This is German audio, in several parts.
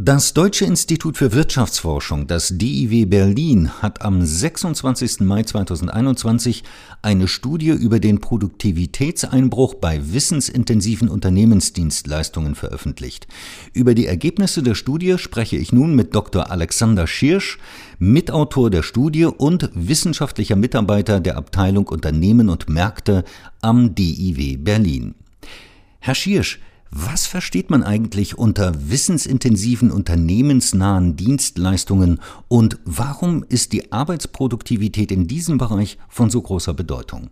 Das Deutsche Institut für Wirtschaftsforschung, das DIW Berlin, hat am 26. Mai 2021 eine Studie über den Produktivitätseinbruch bei wissensintensiven Unternehmensdienstleistungen veröffentlicht. Über die Ergebnisse der Studie spreche ich nun mit Dr. Alexander Schirsch, Mitautor der Studie und wissenschaftlicher Mitarbeiter der Abteilung Unternehmen und Märkte am DIW Berlin. Herr Schirsch, was versteht man eigentlich unter wissensintensiven unternehmensnahen Dienstleistungen und warum ist die Arbeitsproduktivität in diesem Bereich von so großer Bedeutung?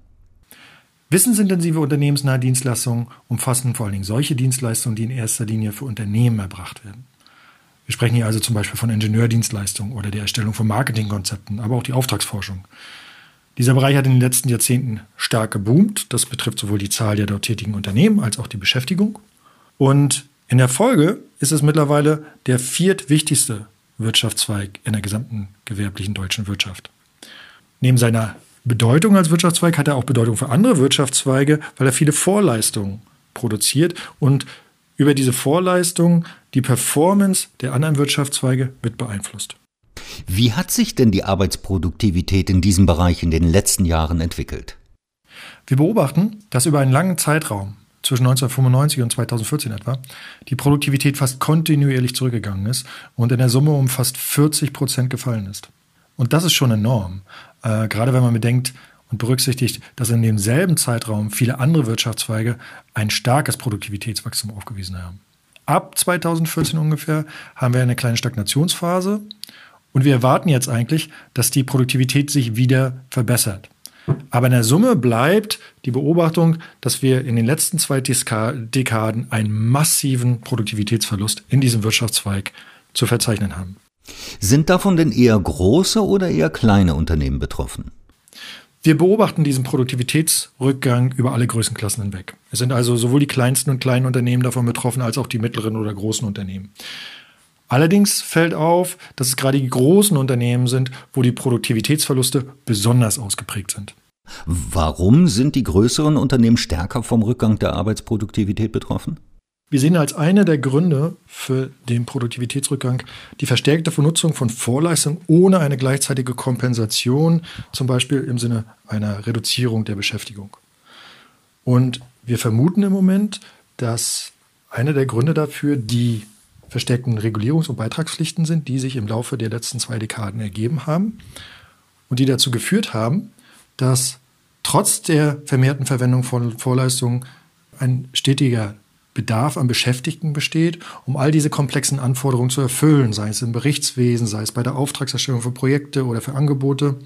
Wissensintensive unternehmensnahe Dienstleistungen umfassen vor allen Dingen solche Dienstleistungen, die in erster Linie für Unternehmen erbracht werden. Wir sprechen hier also zum Beispiel von Ingenieurdienstleistungen oder der Erstellung von Marketingkonzepten, aber auch die Auftragsforschung. Dieser Bereich hat in den letzten Jahrzehnten stark geboomt. Das betrifft sowohl die Zahl der dort tätigen Unternehmen als auch die Beschäftigung. Und in der Folge ist es mittlerweile der viertwichtigste Wirtschaftszweig in der gesamten gewerblichen deutschen Wirtschaft. Neben seiner Bedeutung als Wirtschaftszweig hat er auch Bedeutung für andere Wirtschaftszweige, weil er viele Vorleistungen produziert und über diese Vorleistungen die Performance der anderen Wirtschaftszweige mit beeinflusst. Wie hat sich denn die Arbeitsproduktivität in diesem Bereich in den letzten Jahren entwickelt? Wir beobachten, dass über einen langen Zeitraum zwischen 1995 und 2014 etwa, die Produktivität fast kontinuierlich zurückgegangen ist und in der Summe um fast 40 Prozent gefallen ist. Und das ist schon enorm, äh, gerade wenn man bedenkt und berücksichtigt, dass in demselben Zeitraum viele andere Wirtschaftszweige ein starkes Produktivitätswachstum aufgewiesen haben. Ab 2014 ungefähr haben wir eine kleine Stagnationsphase und wir erwarten jetzt eigentlich, dass die Produktivität sich wieder verbessert. Aber in der Summe bleibt die Beobachtung, dass wir in den letzten zwei Dekaden einen massiven Produktivitätsverlust in diesem Wirtschaftszweig zu verzeichnen haben. Sind davon denn eher große oder eher kleine Unternehmen betroffen? Wir beobachten diesen Produktivitätsrückgang über alle Größenklassen hinweg. Es sind also sowohl die kleinsten und kleinen Unternehmen davon betroffen, als auch die mittleren oder großen Unternehmen. Allerdings fällt auf, dass es gerade die großen Unternehmen sind, wo die Produktivitätsverluste besonders ausgeprägt sind. Warum sind die größeren Unternehmen stärker vom Rückgang der Arbeitsproduktivität betroffen? Wir sehen als eine der Gründe für den Produktivitätsrückgang die verstärkte Vernutzung von Vorleistungen ohne eine gleichzeitige Kompensation, zum Beispiel im Sinne einer Reduzierung der Beschäftigung. Und wir vermuten im Moment, dass einer der Gründe dafür die verstärkten Regulierungs- und Beitragspflichten sind, die sich im Laufe der letzten zwei Dekaden ergeben haben und die dazu geführt haben, dass trotz der vermehrten Verwendung von Vorleistungen ein stetiger Bedarf an Beschäftigten besteht, um all diese komplexen Anforderungen zu erfüllen, sei es im Berichtswesen, sei es bei der Auftragserstellung für Projekte oder für Angebote.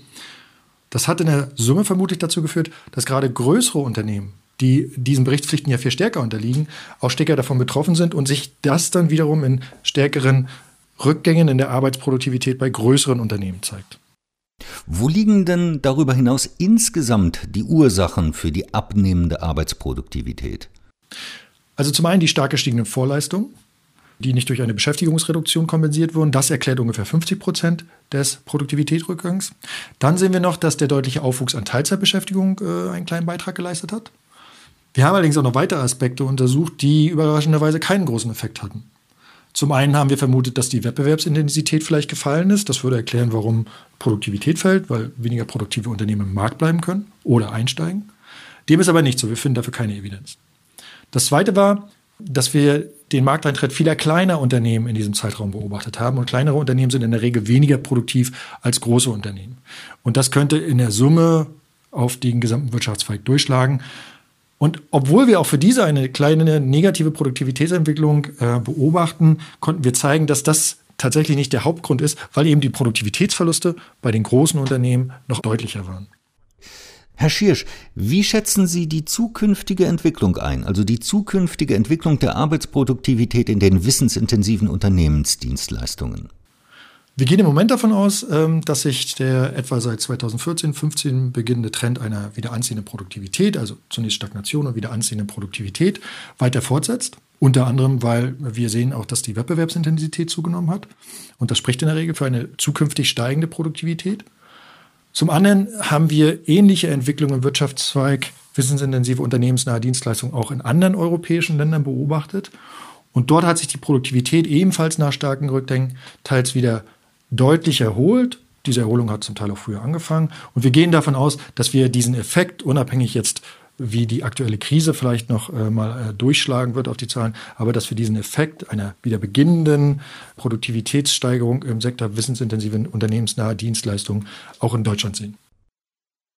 Das hat in der Summe vermutlich dazu geführt, dass gerade größere Unternehmen die diesen Berichtspflichten ja viel stärker unterliegen, auch stärker davon betroffen sind und sich das dann wiederum in stärkeren Rückgängen in der Arbeitsproduktivität bei größeren Unternehmen zeigt. Wo liegen denn darüber hinaus insgesamt die Ursachen für die abnehmende Arbeitsproduktivität? Also zum einen die stark gestiegenen Vorleistungen, die nicht durch eine Beschäftigungsreduktion kompensiert wurden. Das erklärt ungefähr 50 Prozent des Produktivitätsrückgangs. Dann sehen wir noch, dass der deutliche Aufwuchs an Teilzeitbeschäftigung äh, einen kleinen Beitrag geleistet hat. Wir haben allerdings auch noch weitere Aspekte untersucht, die überraschenderweise keinen großen Effekt hatten. Zum einen haben wir vermutet, dass die Wettbewerbsintensität vielleicht gefallen ist. Das würde erklären, warum Produktivität fällt, weil weniger produktive Unternehmen im Markt bleiben können oder einsteigen. Dem ist aber nicht so. Wir finden dafür keine Evidenz. Das zweite war, dass wir den Markteintritt vieler kleiner Unternehmen in diesem Zeitraum beobachtet haben. Und kleinere Unternehmen sind in der Regel weniger produktiv als große Unternehmen. Und das könnte in der Summe auf den gesamten Wirtschaftszweig durchschlagen. Und obwohl wir auch für diese eine kleine negative Produktivitätsentwicklung äh, beobachten, konnten wir zeigen, dass das tatsächlich nicht der Hauptgrund ist, weil eben die Produktivitätsverluste bei den großen Unternehmen noch deutlicher waren. Herr Schirsch, wie schätzen Sie die zukünftige Entwicklung ein, also die zukünftige Entwicklung der Arbeitsproduktivität in den wissensintensiven Unternehmensdienstleistungen? Wir gehen im Moment davon aus, ähm, dass sich der etwa seit 2014, 15 beginnende Trend einer wieder anziehenden Produktivität, also zunächst Stagnation und wieder anziehende Produktivität, weiter fortsetzt. Unter anderem, weil wir sehen auch, dass die Wettbewerbsintensität zugenommen hat. Und das spricht in der Regel für eine zukünftig steigende Produktivität. Zum anderen haben wir ähnliche Entwicklungen im Wirtschaftszweig wissensintensive unternehmensnahe Dienstleistungen auch in anderen europäischen Ländern beobachtet. Und dort hat sich die Produktivität ebenfalls nach starken Rückdenken teils wieder deutlich erholt. Diese Erholung hat zum Teil auch früher angefangen. Und wir gehen davon aus, dass wir diesen Effekt, unabhängig jetzt wie die aktuelle Krise vielleicht noch äh, mal äh, durchschlagen wird auf die Zahlen, aber dass wir diesen Effekt einer wieder beginnenden Produktivitätssteigerung im Sektor wissensintensiven unternehmensnahe Dienstleistungen auch in Deutschland sehen.